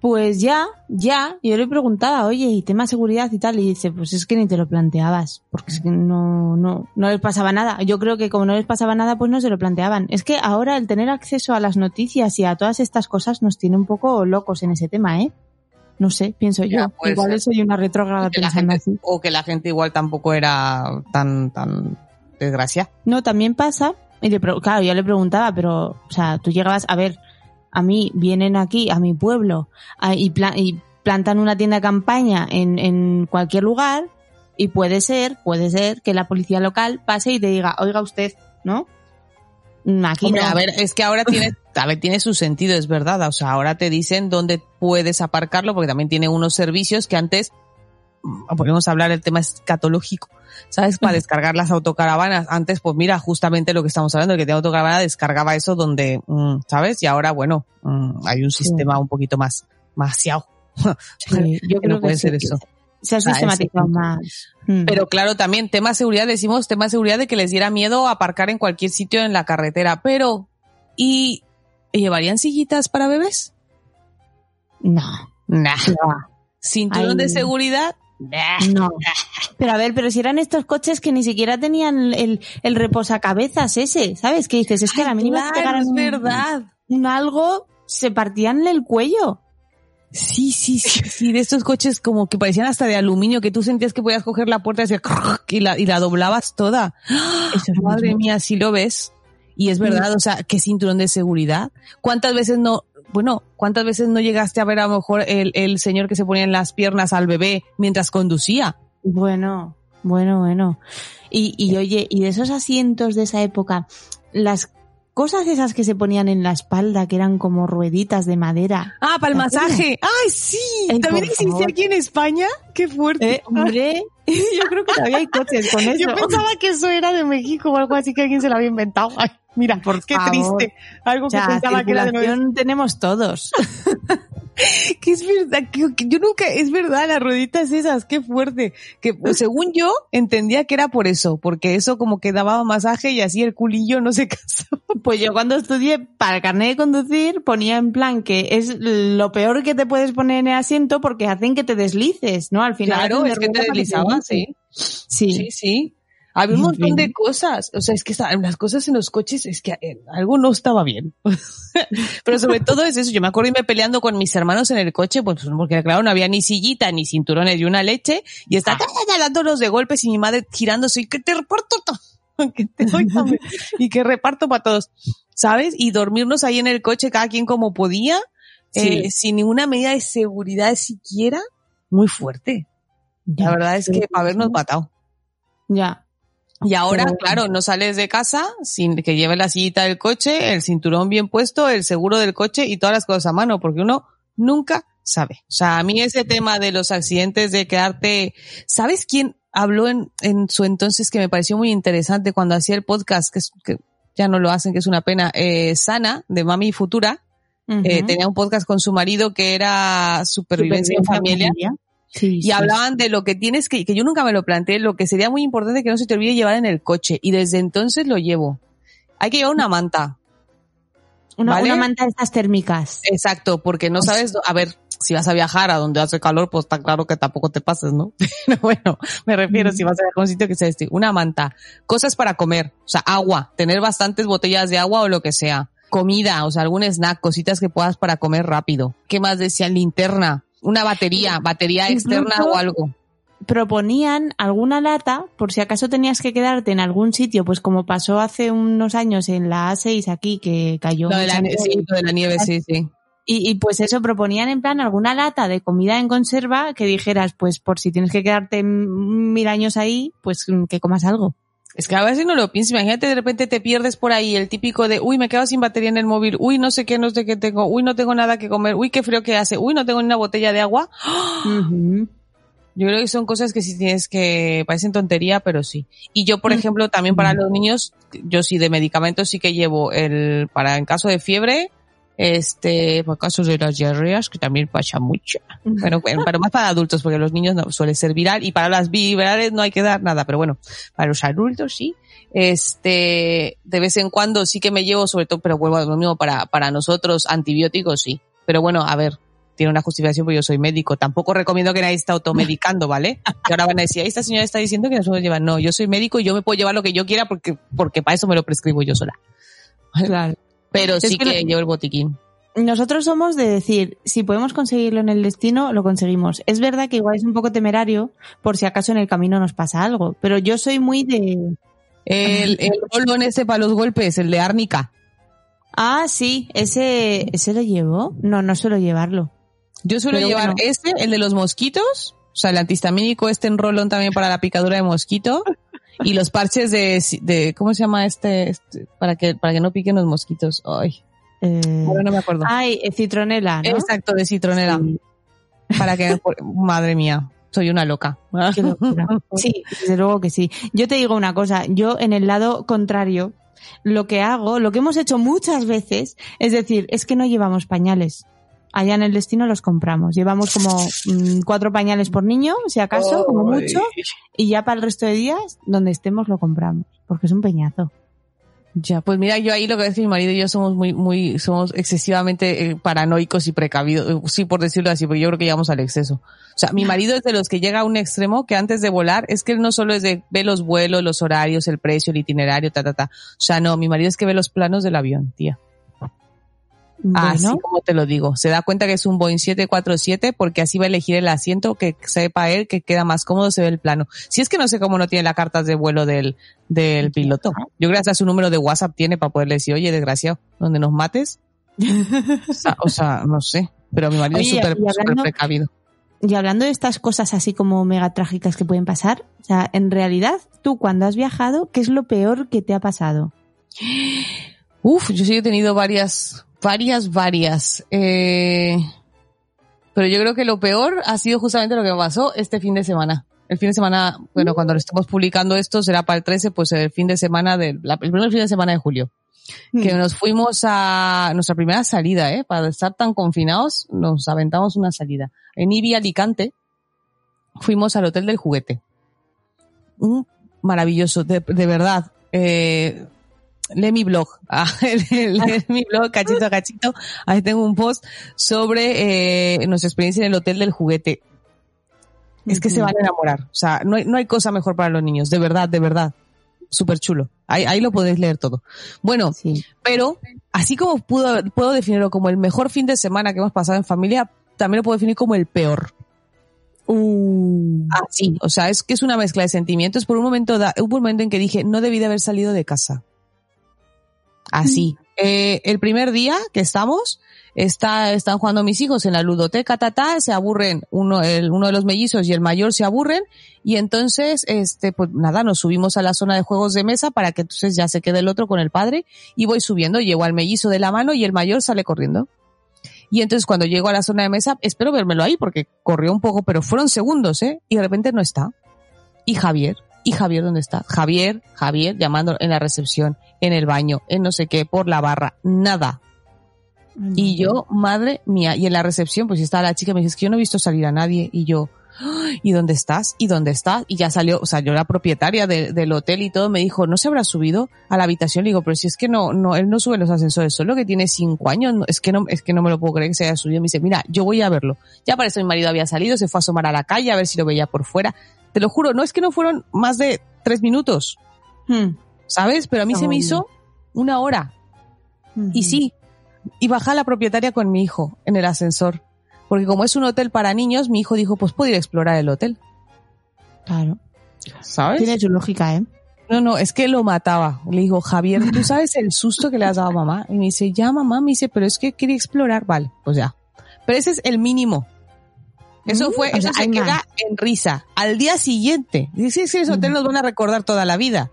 Pues ya, ya, yo le preguntaba, oye, y tema seguridad y tal, y dice, pues es que ni te lo planteabas, porque es que no, no, no les pasaba nada. Yo creo que como no les pasaba nada, pues no se lo planteaban. Es que ahora el tener acceso a las noticias y a todas estas cosas nos tiene un poco locos en ese tema, ¿eh? No sé, pienso Ya, yo. puede Igual ser. soy una retrógrada pensando gente, así. o que la gente igual tampoco era tan, tan desgraciada. No, también pasa, y le, claro, yo le preguntaba, pero, o sea, tú llegabas, a ver, a mí vienen aquí, a mi pueblo, a- y, pla- y plantan una tienda de campaña en, en cualquier lugar, y puede ser, puede ser que la policía local pase y te diga, oiga usted, ¿no? Mm, Aquí Hombre, no. a ver, es que ahora tiene, a ver, tiene su sentido, es verdad. O sea, ahora te dicen dónde puedes aparcarlo, porque también tiene unos servicios que antes, podemos hablar del tema escatológico, ¿sabes? Para descargar las autocaravanas. Antes, pues mira, justamente lo que estamos hablando, que tiene autocaravana descargaba eso donde, mm, ¿sabes? Y ahora, bueno, mm, hay un sistema un poquito más, demasiado. Sí, yo que no creo puede que ser sí, eso. Se ha sistematizado más. Mm. Pero claro, también tema de seguridad, decimos tema de seguridad de que les diera miedo aparcar en cualquier sitio en la carretera. Pero, ¿y llevarían sillitas para bebés? No, Nah. no. Cinturón Ay. de seguridad. No. Pero a ver, pero si eran estos coches que ni siquiera tenían el, el reposacabezas ese, ¿sabes? Que dices, es que a la mínima Claro, es un- verdad. un algo, se partían el cuello. Sí, sí, sí, sí, de estos coches como que parecían hasta de aluminio, que tú sentías que podías coger la puerta y, hacía y la, y la doblabas toda. Eso es Madre mía, si lo ves. Y es verdad, o sea, qué cinturón de seguridad. ¿Cuántas veces no, bueno, ¿cuántas veces no llegaste a ver a lo mejor el, el señor que se ponía en las piernas al bebé mientras conducía? Bueno, bueno, bueno. Y, y oye, y de esos asientos de esa época, las cosas esas que se ponían en la espalda, que eran como rueditas de madera. Ah, para el masaje. ¡Ay, sí! ¿También existe favor. aquí en España? ¡Qué fuerte! Eh, hombre, yo creo que todavía hay coches con eso. Yo pensaba que eso era de México o algo así que alguien se lo había inventado. Ay, mira, Por qué favor. triste. Algo que pensaba que era de tenemos todos. que es verdad, que, que yo nunca, es verdad, las rueditas esas, qué fuerte. Que según yo entendía que era por eso, porque eso como que daba masaje y así el culillo no se casaba. Pues yo cuando estudié para el carnet de conducir ponía en plan que es lo peor que te puedes poner en el asiento porque hacen que te deslices, ¿no? Al final. Claro, es que te rueda para deslizaba, deslices. sí. Sí. Sí, sí. Había un montón de cosas. O sea, es que esta- las cosas en los coches, es que eh, algo no estaba bien. Pero sobre todo es eso. Yo me acuerdo irme peleando con mis hermanos en el coche, pues porque claro, no había ni sillita, ni cinturones y una leche. Y está dándolos de golpes y mi madre girándose y que te reparto todo. Que te doy también. y que reparto para todos. ¿Sabes? Y dormirnos ahí en el coche cada quien como podía, eh, Sí. sin ninguna medida de seguridad siquiera. Muy fuerte. La verdad es que para habernos matado. Ya. Y ahora, Pero- claro, no sales de casa sin que lleve la sillita del coche, el cinturón bien puesto, el seguro del coche y todas las cosas a mano, porque uno nunca sabe. O sea, a mí ese tema de los accidentes, de quedarte, ¿sabes quién habló en, en su entonces que me pareció muy interesante cuando hacía el podcast, que, es- que ya no lo hacen, que es una pena, eh, Sana, de Mami Futura, eh, tenía un podcast con su marido que era supervivencia en familia. Sí, Y hablaban de lo que tienes que, que yo nunca me lo planteé, lo que sería muy importante que no se te olvide llevar en el coche. Y desde entonces lo llevo. Hay que llevar una manta. Una, ¿vale? una manta de estas térmicas. Exacto, porque no sabes, a ver, si vas a viajar a donde hace calor, pues está claro que tampoco te pases, ¿no? Pero bueno, me refiero, si vas a viajar a un sitio que sea este, una manta, cosas para comer, o sea, agua, tener bastantes botellas de agua o lo que sea, comida, o sea, algún snack, cositas que puedas para comer rápido. ¿Qué más decían? Linterna, una batería, batería externa o algo. proponían alguna lata por si acaso tenías que quedarte en algún sitio, pues como pasó hace unos años en la A6 aquí que cayó. Lo de, la, sí, lo de la nieve, sí, sí. Y, y pues eso, proponían en plan alguna lata de comida en conserva que dijeras, pues por si tienes que quedarte mil años ahí, pues que comas algo. Es que a veces no lo piensas. Imagínate de repente te pierdes por ahí el típico de, uy, me quedo sin batería en el móvil, uy, no sé qué, no sé qué tengo, uy, no tengo nada que comer, uy, qué frío que hace, uy, no tengo ni una botella de agua. Ujú. Yo creo que son cosas que sí tienes que, parecen tontería, pero sí. Y yo, por ejemplo, también para los niños, yo sí de medicamentos sí que llevo el, para en caso de fiebre, este, para casos de las diarreas, que también pasa mucho. Bueno, bueno, pero más para adultos, porque los niños no suele ser viral, y para las virales no hay que dar nada, pero bueno, para los adultos sí. Este, de vez en cuando sí que me llevo, sobre todo, pero vuelvo a lo mismo, para, para nosotros, antibióticos sí. Pero bueno, a ver, tiene una justificación porque yo soy médico. Tampoco recomiendo que nadie esté automedicando, ¿vale? Que ahora van a decir, "Ay, esta señora está diciendo que nosotros llevan. No, yo soy médico y yo me puedo llevar lo que yo quiera porque, porque para eso me lo prescribo yo sola. Pero Es sí que llevo el botiquín. Nosotros somos de decir, si podemos conseguirlo en el destino, lo conseguimos. Es verdad que igual es un poco temerario por si acaso en el camino nos pasa algo, pero yo soy muy de... El, el rolón ese para los golpes, el de árnica. Ah, sí, ese, ese lo llevo. No, no suelo llevarlo. Yo suelo Pero llevar bueno. este, el de los mosquitos, o sea, el antihistamínico, este en rolón también para la picadura de mosquito. Y los parches de, de ¿cómo se llama este? este para que, para que no piquen los mosquitos. Ay, Eh, no me acuerdo. Ay, eh, citronela, ¿no? Exacto, de citronela. Sí, Para que, madre mía, soy una loca. qué locura. Sí, desde luego que sí. Yo te digo una cosa, yo en el lado contrario, lo que hago, lo que hemos hecho muchas veces, es decir, es que no llevamos pañales. Allá en el destino los compramos. Llevamos como mm, cuatro pañales por niño, si acaso, como mucho, y ya para el resto de días, donde estemos lo compramos, porque es un peñazo. Ya, pues mira, yo ahí lo que es que mi marido y yo somos muy, muy, somos excesivamente eh, paranoicos y precavidos, eh, sí, por decirlo así, porque yo creo que llegamos al exceso. O sea, mi marido es de los que llega a un extremo que antes de volar, es que él no solo es de ve los vuelos, los horarios, el precio, el itinerario, ta, ta, ta. O sea, no, mi marido es que ve los planos del avión, tía. Así como te lo digo. Se da cuenta que es un Boeing 747 porque así va a elegir el asiento que sepa él que queda más cómodo, se ve el plano. Si es que no sé cómo no tiene las cartas de vuelo del, del piloto. Yo creo que hasta su número de WhatsApp tiene para poderle decir, oye, desgraciado, donde nos mates, O sea, o sea, no sé. Pero mi marido Oye, es súper precavido. Y hablando de estas cosas así como mega trágicas que pueden pasar, o sea, en realidad, tú cuando has viajado, ¿qué es lo peor que te ha pasado? Uf, yo sí he tenido varias, varias, varias. Eh, pero yo creo que lo peor ha sido justamente lo que me pasó este fin de semana. El fin de semana, bueno, cuando lo estemos publicando esto será para el 13, pues el fin de semana del, el primer fin de semana de julio. Que nos fuimos a nuestra primera salida, ¿eh? Para estar tan confinados, nos aventamos una salida. En Ibi, Alicante, fuimos al Hotel del Juguete. Un maravilloso, de, de verdad. Eh, lee mi blog, Ah, lee mi blog cachito a cachito. Ahí tengo un post sobre eh, nuestra experiencia en el Hotel del Juguete. Es que se van a enamorar. O sea, no hay, no hay cosa mejor para los niños. De verdad, de verdad. Súper chulo. Ahí, ahí lo podéis leer todo. Bueno, Sí. pero así como puedo, puedo definirlo como el mejor fin de semana que hemos pasado en familia, también lo puedo definir como el peor. Uh. Así, o sea, es que es una mezcla de sentimientos. Por un momento, da, hubo un momento en que dije, no debí de haber salido de casa. Así. Eh, el primer día que estamos, está, están jugando mis hijos en la ludoteca, ta, ta, se aburren, uno, el, uno de los mellizos y el mayor se aburren, y entonces, este, pues nada, nos subimos a la zona de juegos de mesa para que entonces ya se quede el otro con el padre, y voy subiendo, llego al mellizo de la mano y el mayor sale corriendo. Y entonces cuando llego a la zona de mesa, espero vérmelo ahí porque corrió un poco, pero fueron segundos, ¿eh? Y de repente no está. Y Javier, ¿y Javier dónde está? Javier, Javier, llamando en la recepción, en el baño, en no sé qué, por la barra, nada. Y yo, madre mía, y en la recepción, pues estaba la chica, me dice, es que yo no he visto salir a nadie, y yo, "Ay, ¿y dónde estás? ¿Y dónde estás? Y ya salió, o sea, yo la propietaria de- del hotel y todo, me dijo, ¿no se habrá subido a la habitación? Le digo, pero si es que no, no, él no sube los ascensores, solo que tiene cinco años, no- es que no, es que no me lo puedo creer que se haya subido. Me dice, mira, yo voy a verlo. Ya para eso mi marido había salido, se fue a asomar a la calle a ver si lo veía por fuera. Te lo juro, no es que no fueron más de tres minutos, Hmm. ¿sabes? Pero a mí se me hizo una hora. Y sí, y baja la propietaria con mi hijo en el ascensor. Porque como es un hotel para niños, mi hijo dijo, pues puedo ir a explorar el hotel. Claro. ¿Sabes? Tiene su lógica, ¿eh? No, no, es que lo mataba. Le digo, Javier, ¿tú sabes el susto que le has dado a mamá? Y me dice, ya mamá, me dice, pero es que quería explorar. Vale, pues ya. Pero ese es el mínimo. Eso Mm, fue, o eso sea, se queda más. en risa. Al día siguiente. Dice, es que ese hotel Mm. nos van a recordar toda la vida.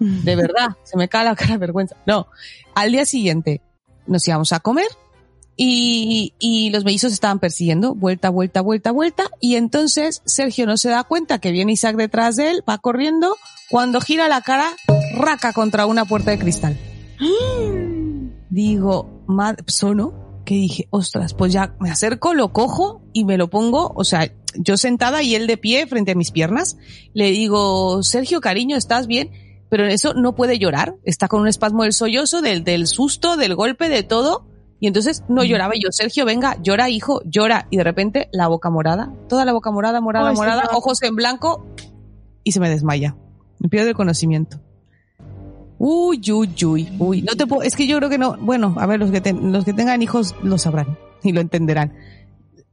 De verdad, se me cae la cara de vergüenza. No, al día siguiente nos íbamos a comer y, y los mellizos estaban persiguiendo, vuelta, vuelta, vuelta, vuelta, y entonces Sergio no se da cuenta que viene Isaac detrás de él, va corriendo, cuando gira la cara, raca contra una puerta de cristal. Digo, madre, sono, que dije, ostras, pues ya me acerco, lo cojo y me lo pongo, o sea, yo sentada y él de pie frente a mis piernas, le digo, Sergio, cariño, ¿estás bien? Pero en eso no puede llorar, está con un espasmo del sollozo, del, del susto, del golpe, de todo, y entonces no lloraba. Y yo, Sergio, venga, llora, hijo, llora. Y de repente la boca morada, toda la boca morada, morada, morada, ojos en blanco, y se me desmaya. Me pierde el conocimiento. Uy, uy, uy, uy. No te puedo, es que yo creo que no, bueno, a ver, los que, ten- los que tengan hijos lo sabrán y lo entenderán.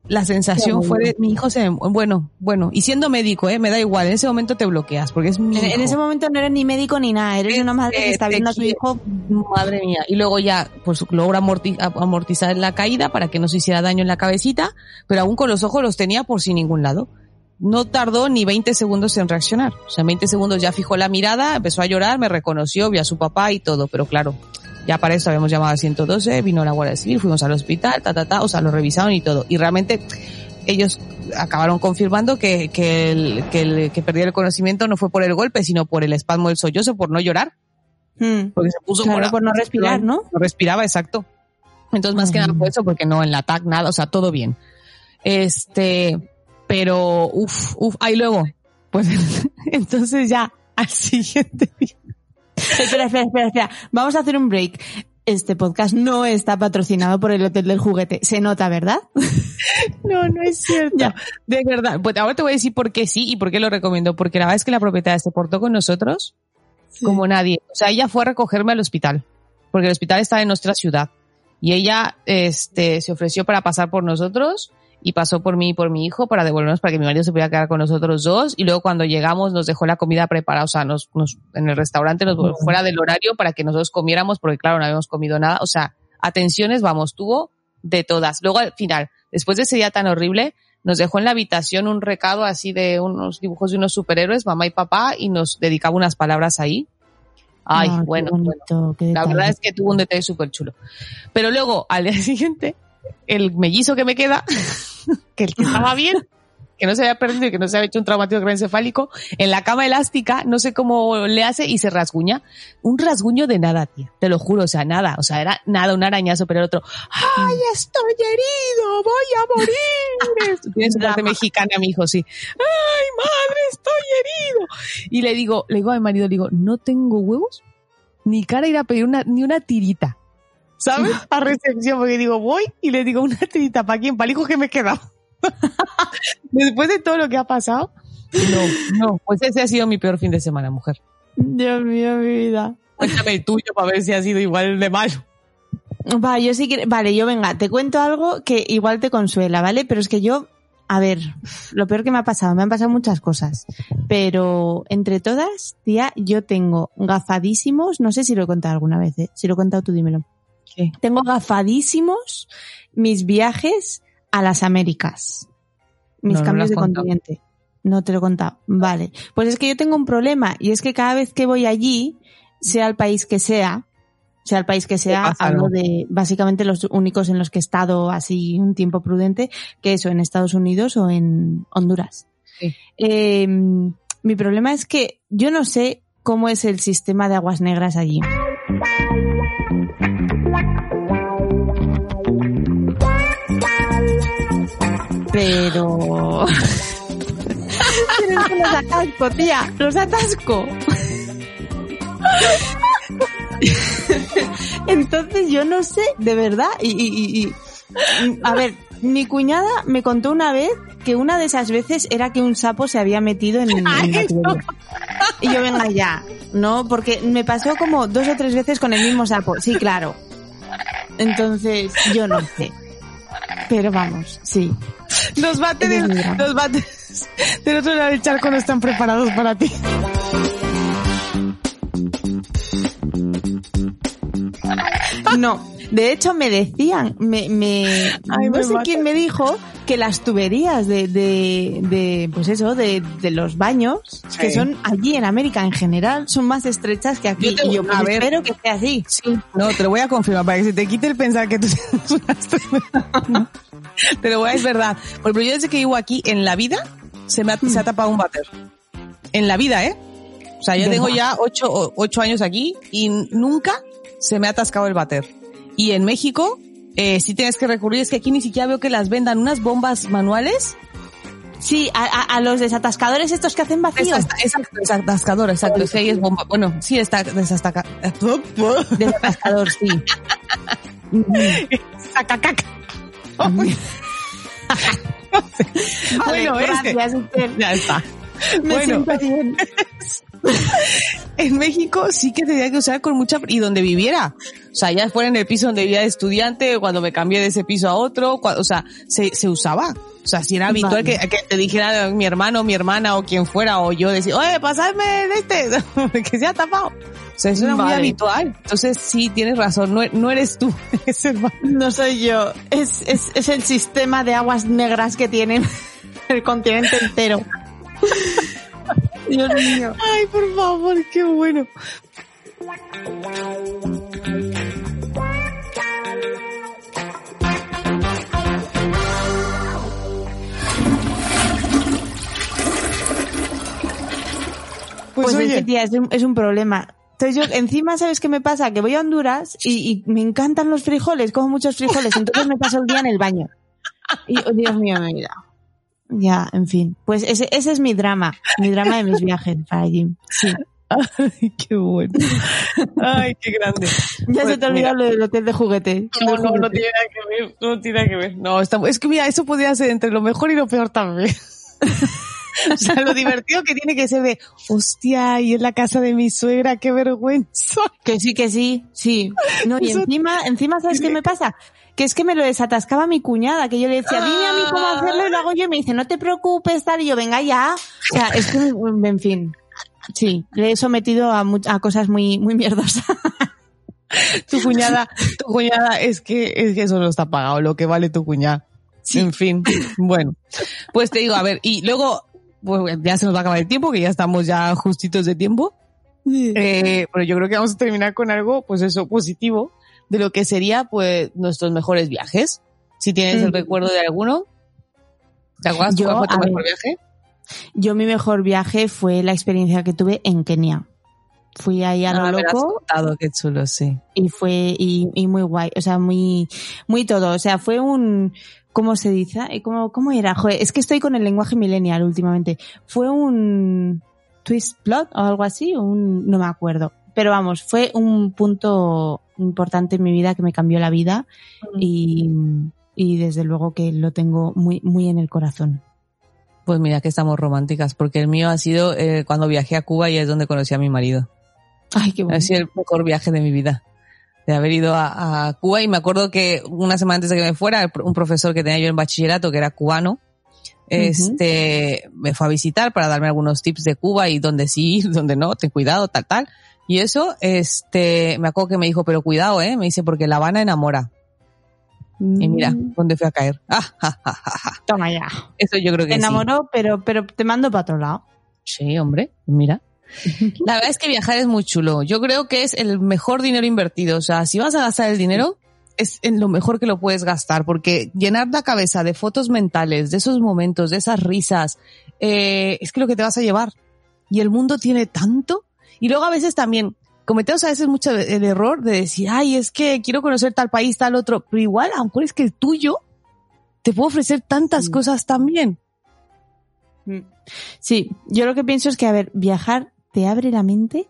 La sensación fue de mi hijo se, bueno, bueno, y siendo médico, eh, me da igual, en ese momento te bloqueas, porque es mi En, ese momento no eres ni médico ni nada, eres una madre que está viendo a su hijo. Madre mía. Y luego ya, pues logra amortizar la caída para que no se hiciera daño en la cabecita, pero aún con los ojos los tenía por sin ningún lado. No tardó ni 20 segundos en reaccionar. O sea, en 20 segundos ya fijó la mirada, empezó a llorar, me reconoció, vio a su papá y todo, pero claro, ya para eso habíamos llamado al 112, vino la Guardia Civil, fuimos al hospital, ta, ta, ta, o sea, lo revisaron y todo. Y realmente ellos acabaron confirmando que, que, el, que, el, que perdió el conocimiento no fue por el golpe, sino por el espasmo del sollozo, por no llorar, Hmm. porque se puso Claro, morado. por no respirar, ¿no? No respiraba, exacto. Entonces, más que Ay. nada por eso, porque no en la TAC, nada, o sea, todo bien. Este, pero, uff, uff, ahí luego, pues, entonces ya, al siguiente día. Espera, espera, espera, espera. Vamos a hacer un break. Este podcast no está patrocinado por el Hotel del Juguete. Se nota, ¿verdad? No, no es cierto. Ya. De verdad. Pues ahora te voy a decir por qué sí y por qué lo recomiendo. Porque la verdad es que la propietaria se portó con nosotros como nadie. O sea, ella fue a recogerme al hospital. Porque el hospital está en nuestra ciudad. Y ella, este, se ofreció para pasar por nosotros y pasó por mí y por mi hijo para devolvernos para que mi marido se pudiera quedar con nosotros dos. Y luego cuando llegamos nos dejó la comida preparada, o sea, nos, nos, en el restaurante nos, fuera del horario para que nosotros comiéramos porque claro, no habíamos comido nada. O sea, atenciones, vamos, tuvo de todas. Luego al final, después de ese día tan horrible, nos dejó en la habitación un recado así de unos dibujos de unos superhéroes, mamá y papá, y nos dedicaba unas palabras ahí. Ay, qué bueno, bonito, bueno. La verdad es que tuvo un detalle súper chulo. Pero luego, al día siguiente, el mellizo que me queda, que el que estaba bien, que no se había perdido y que no se había hecho un traumatismo craneoencefálico, en la cama elástica, no sé cómo le hace y se rasguña. Un rasguño de nada, tía. Te lo juro, o sea, nada. O sea, era nada, un arañazo, pero el otro, ¡ay, estoy herido! ¡Voy a morir! Tiene su parte mexicana, mi hijo, sí. ¡Ay, madre, estoy herido! Y le digo, le digo a mi marido, le digo, no tengo huevos ni cara ir a pedir una, ni una tirita. ¿Sabes? A recepción, porque digo, voy y le digo, una tirita para quién, para el hijo que me queda. Después de todo lo que ha pasado, no, no, pues ese ha sido mi peor fin de semana, mujer. Dios mío, mi vida. Cuéntame el tuyo para ver si ha sido igual de malo. Va, yo sí que, vale, yo venga, te cuento algo que igual te consuela, ¿vale? Pero es que yo, a ver, lo peor que me ha pasado, me han pasado muchas cosas, pero entre todas, tía, yo tengo gafadísimos, no sé si lo he contado alguna vez, ¿eh? si lo he contado tú dímelo. Tengo gafadísimos mis viajes a las Américas, mis No, cambios de contado. continente. No te lo he contado. Vale. Pues es que yo tengo un problema y es que cada vez que voy allí, sea el país que sea, sea el país que sea, hablo de básicamente los únicos en los que he estado así un tiempo prudente, que eso en Estados Unidos o en Honduras. Sí. Eh, mi problema es que yo no sé cómo es el sistema de aguas negras allí. Pero... Pero es que los atasco, tía, los atasco. Entonces yo no sé, de verdad, y, y- y- y- a ver, mi cuñada me contó una vez que una de esas veces era que un sapo se había metido en, en la. Y yo venga ya, ¿no? Porque me pasó como dos o tres veces con el mismo sapo, sí, claro. Entonces, yo no sé. Pero vamos, sí. Los bates, Ese es mi del, otro lado del charco no están preparados para ti. No, de hecho me decían, me, me, Ay, no me sé mata. quién me dijo que las tuberías de, de, de pues eso, de, de los baños, Sí. que son allí en América en general, son más estrechas que aquí. Yo te- y yo pues, a ver. espero que sea así. Sí, no, te lo voy a confirmar para que se te quite el pensar que tú tienes una. Te lo voy a es verdad. Por ejemplo, yo desde que vivo aquí, en la vida, se me ha, se ha tapado un váter. En la vida, ¿eh? O sea, yo tengo ya ocho, ocho años aquí y nunca se me ha atascado el váter. Y en México, eh, sí tienes que recurrir, es que aquí ni siquiera veo que las vendan unas bombas manuales. Sí, a, a- a los desatascadores estos que hacen vacío. Exacto, exacto, desatascador, exacto. Ahí es bomba. Bueno, sí está desatasca. Desatascador, sí. Saca caca. bueno, este. gracias, Esther. Ya está. Me bueno, siento bien. En México sí que tenía que usar con mucha y donde viviera. O sea, ya fuera en el piso donde vivía de estudiante, cuando me cambié de ese piso a otro, cua- o sea, se, se usaba. O sea, si era habitual Vale. que, que te dijera mi hermano, mi hermana o quien fuera, o yo decir, oye, pasadme el este, que se ha tapado. O sea, eso era muy Vale. habitual. Entonces sí, tienes razón, no, no eres tú, es el No soy yo, es, es, es el sistema de aguas negras que tienen el continente entero. Dios mío. Ay, por favor, qué bueno. Pues, es oye, que, tía, es un, es un problema. Entonces yo, encima, ¿sabes qué me pasa? Que voy a Honduras y, y me encantan los frijoles, como muchos frijoles, entonces me paso el día en el baño. Y, oh, Dios mío, mi vida. Ya, en fin. Pues ese, ese es mi drama, mi drama de mis viajes para allí. Sí. Ay, qué bueno. Ay, qué grande. Ya Pues se te olvidó lo del hotel de juguete. No, no, no tiene nada que ver, no tiene nada que ver. No, está, es que mira, eso podría ser entre lo mejor y lo peor también. o sea, lo divertido que tiene que ser de, hostia, y en la casa de mi suegra, qué vergüenza. Que sí, que sí, sí. No, y Eso- encima, encima, ¿sabes qué me pasa? Que es que me lo desatascaba mi cuñada, que yo le decía, dime a mí cómo hacerlo y lo hago yo, y me dice, no te preocupes, tal, y yo, venga ya. O sea, es que, en fin. Sí, le he sometido a, a cosas muy, muy mierdosas. tu cuñada, tu cuñada, es que, es que eso no está pagado, lo que vale tu cuñada. En fin, bueno, pues te digo, a ver, y luego, pues ya se nos va a acabar el tiempo, que ya estamos ya justitos de tiempo. Eh, pero yo creo que vamos a terminar con algo, pues eso, positivo, de lo que sería, pues, nuestros mejores viajes. Si tienes el Mm. recuerdo de alguno. ¿Te acuerdas Yo, cuál fue tu mejor ver. viaje? Yo mi mejor viaje fue la experiencia que tuve en Kenia. Fui ahí a lo Ah, me lo has loco contado, qué chulo, sí. y fue y, y muy guay, o sea, muy muy todo, o sea, fue un ¿cómo se dice? Eh, ¿Cómo, cómo era? Joder, es que estoy con el lenguaje millennial últimamente. Fue un twist plot o algo así, un no me acuerdo, pero vamos, fue un punto importante en mi vida que me cambió la vida y y desde luego que lo tengo muy muy en el corazón. Pues mira que estamos románticas, porque el mío ha sido eh, cuando viajé a Cuba y es donde conocí a mi marido. Ay, qué bueno. Ha sido el mejor viaje de mi vida. De haber ido a, a Cuba y me acuerdo que una semana antes de que me fuera, un profesor que tenía yo en bachillerato, que era cubano, este, me fue a visitar para darme algunos tips de Cuba y dónde sí ir, dónde no, ten cuidado, tal, tal. Y eso, este, me acuerdo que me dijo, pero cuidado, eh, me dice, porque La Habana enamora. Y mira, Mm, dónde fui a caer. Ah, ja, ja, ja, ja. toma ya. Eso yo creo que Te sí. enamoró, pero pero te mando para otro lado. Sí, hombre, mira. La verdad es que viajar es muy chulo. Yo creo que es el mejor dinero invertido. O sea, si vas a gastar el dinero, es en lo mejor que lo puedes gastar, porque llenar la cabeza de fotos mentales, de esos momentos, de esas risas, eh, es que lo que te vas a llevar. Y el mundo tiene tanto. Y luego a veces también cometemos a veces mucho el error de decir, ay, es que quiero conocer tal país, tal otro, pero igual, a lo mejor es que el tuyo te puede ofrecer tantas Sí. cosas también. Mm. Sí, yo lo que pienso es que, a ver, viajar te abre la mente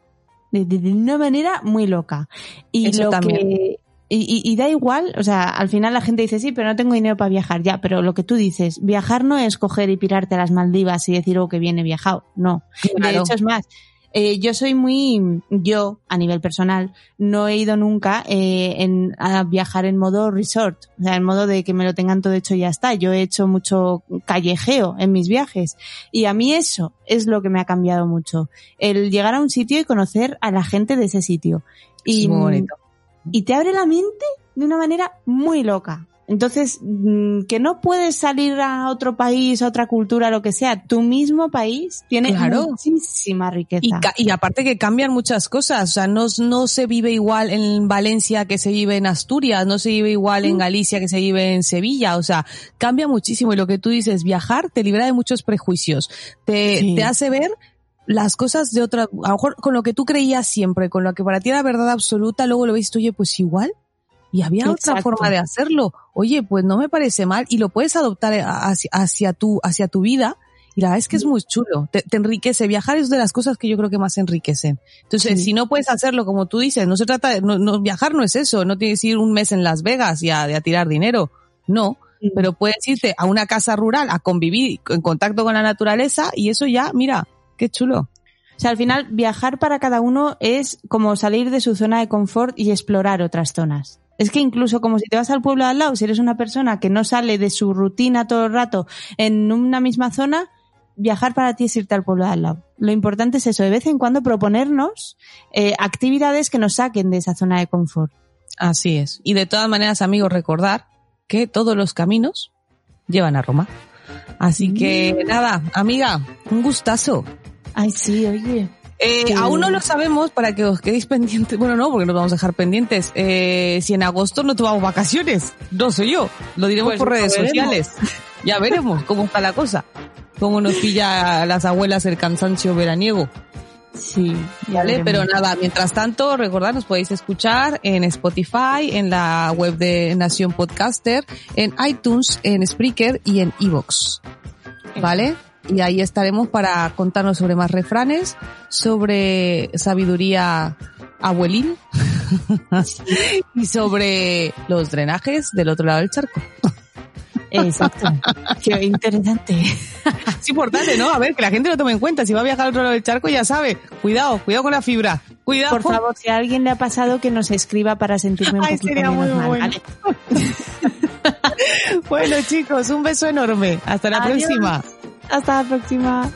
de, de- de una manera muy loca. Y Eso lo también. que. Y, y- y da igual, o sea, al final la gente dice, sí, pero no tengo dinero para viajar, ya, pero lo que tú dices, viajar no es coger y pirarte a las Maldivas y decir, oh, que bien he viajado, no. De Claro. hecho, es más, eh, yo soy muy, yo, a nivel personal, no he ido nunca eh, en, a viajar en modo resort, o sea, en modo de que me lo tengan todo hecho y ya está. Yo he hecho mucho callejeo en mis viajes y a mí eso es lo que me ha cambiado mucho. El llegar a un sitio y conocer a la gente de ese sitio. Y, es muy bonito. y te abre la mente de una manera muy loca. Entonces, mm, que no puedes salir a otro país, a otra cultura, lo que sea. Tu mismo país tiene Claro. muchísima riqueza. Y, y aparte que cambian muchas cosas, o sea, no, no se vive igual en Valencia que se vive en Asturias, no se vive igual en Galicia que se vive en Sevilla, o sea, cambia muchísimo y lo que tú dices, viajar te libera de muchos prejuicios, te, Sí. te hace ver las cosas de otra, a lo mejor con lo que tú creías siempre, con lo que para ti era verdad absoluta, luego lo ves, y tú, oye, pues igual. Y había otra forma de hacerlo. Oye, pues no me parece mal y lo puedes adoptar a- hacia, hacia tu, hacia tu vida y la verdad es que es muy chulo, te, te enriquece. Viajar es de las cosas que yo creo que más enriquecen. Entonces, Sí. si no puedes hacerlo como tú dices, no se trata de, no, no- viajar no es eso, no tienes que ir un mes en Las Vegas y a, tirar dinero. No, pero puedes irte a una casa rural a convivir en contacto con la naturaleza y eso ya, mira, qué chulo. O sea, al final, viajar para cada uno es como salir de su zona de confort y explorar otras zonas. Es que incluso como si te vas al pueblo de al lado, si eres una persona que no sale de su rutina todo el rato en una misma zona, viajar para ti es irte al pueblo de al lado. Lo importante es eso, de vez en cuando proponernos eh, actividades que nos saquen de esa zona de confort. Así es. Y de todas maneras, amigos, recordar que todos los caminos llevan a Roma. Así que nada, amiga, un gustazo. Ay, sí, oye. Eh, Sí. Aún no lo sabemos para que os quedéis pendientes. Bueno, no, porque nos vamos a dejar pendientes. Eh, si en agosto no tomamos vacaciones, no soy yo. Lo diremos Pues por redes veremos. sociales. Ya veremos cómo está la cosa. Cómo nos pilla a las abuelas el cansancio veraniego. Sí, ¿Vale? Pero nada, mientras tanto, recordad, nos podéis escuchar en Spotify, en la web de Nación Podcaster, en iTunes, en Spreaker y en Evox. ¿Vale? Y ahí estaremos para contarnos sobre más refranes, sobre sabiduría abuelil y sobre los drenajes del otro lado del charco. Exacto. Qué interesante. Es importante, ¿no? A ver, que la gente lo tome en cuenta. Si va a viajar al otro lado del charco, ya sabe. Cuidado, cuidado con la fibra. Cuidado. Por favor, si a alguien le ha pasado, que nos escriba para sentirme un Ay, poquito sería menos muy mal, bueno. ¿vale? Bueno, chicos, un beso enorme. Hasta la Adiós. próxima. Hasta la próxima.